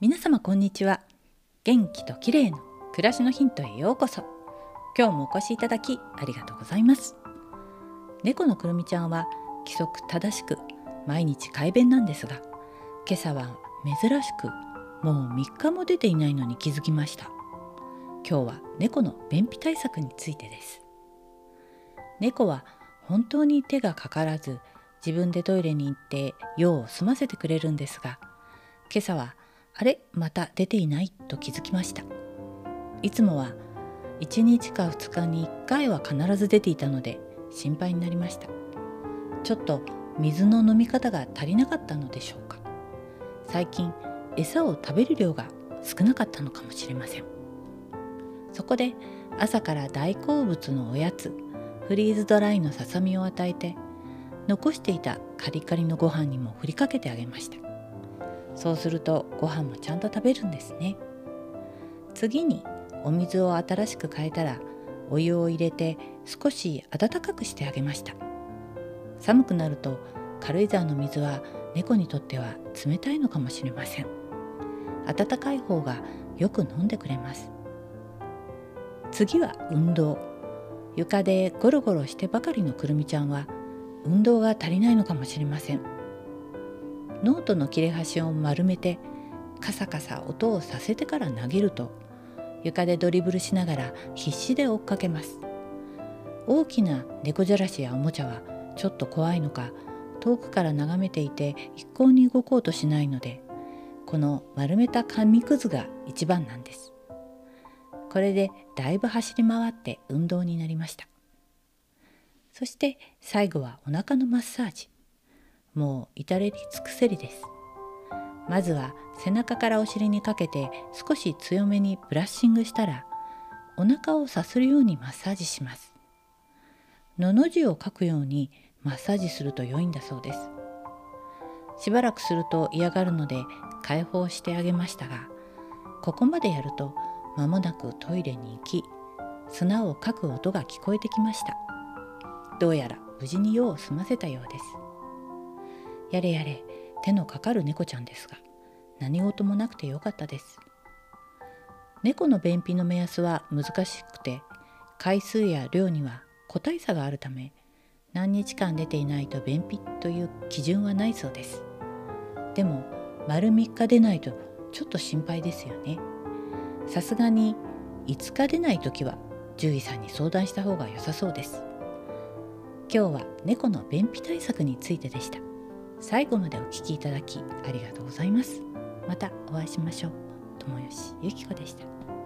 皆様こんにちは。元気と綺麗の暮らしのヒントへようこそ。今日もお越しいただきありがとうございます。猫のくるみちゃんは規則正しく毎日快便なんですが今朝は珍しくもう3日も出ていないのに気づきました。今日は猫の便秘対策についてです。猫は本当に手がかからず自分でトイレに行って用を済ませてくれるんですが今朝はあれまた出ていない？と気づきました。いつもは1日か2日に1回は必ず出ていたので心配になりました。ちょっと水の飲み方が足りなかったのでしょうか。最近餌を食べる量が少なかったのかもしれません。そこで朝から大好物のおやつフリーズドライのささみを与えて残していたカリカリのご飯にも振りかけてあげました。そうするとご飯もちゃんと食べるんですね。次にお水を新しく変えたらお湯を入れて少し温かくしてあげました。寒くなると軽井沢の水は猫にとっては冷たいのかもしれません。温かい方がよく飲んでくれます。次は運動。床でゴロゴロしてばかりのくるみちゃんは運動が足りないのかもしれません。ノートの切れ端を丸めてカサカサ音をさせてから投げると床でドリブルしながら必死で追っかけます。大きな猫じゃらしやおもちゃはちょっと怖いのか遠くから眺めていて一向に動こうとしないのでこの丸めた紙くずが一番なんです。これでだいぶ走り回って運動になりました。そして最後はお腹のマッサージ。もう至れり尽くせりです。まずは背中からお尻にかけて少し強めにブラッシングしたらお腹をさするようにマッサージします。のの字を書くようにマッサージすると良いんだそうです。しばらくすると嫌がるので解放してあげましたがここまでやると間もなくトイレに行き砂をかく音が聞こえてきました。どうやら無事に用を済ませたようです。やれやれ手のかかる猫ちゃんですが何事もなくてよかったです。猫の便秘の目安は難しくて回数や量には個体差があるため何日間出ていないと便秘という基準はないそうです。でも丸3日出ないとちょっと心配ですよね。さすがに5日出ない時は獣医さんに相談した方が良さそうです。今日は猫の便秘対策についてでした。最後までお聴きいただきありがとうございます。またお会いしましょう。友吉ゆき子でした。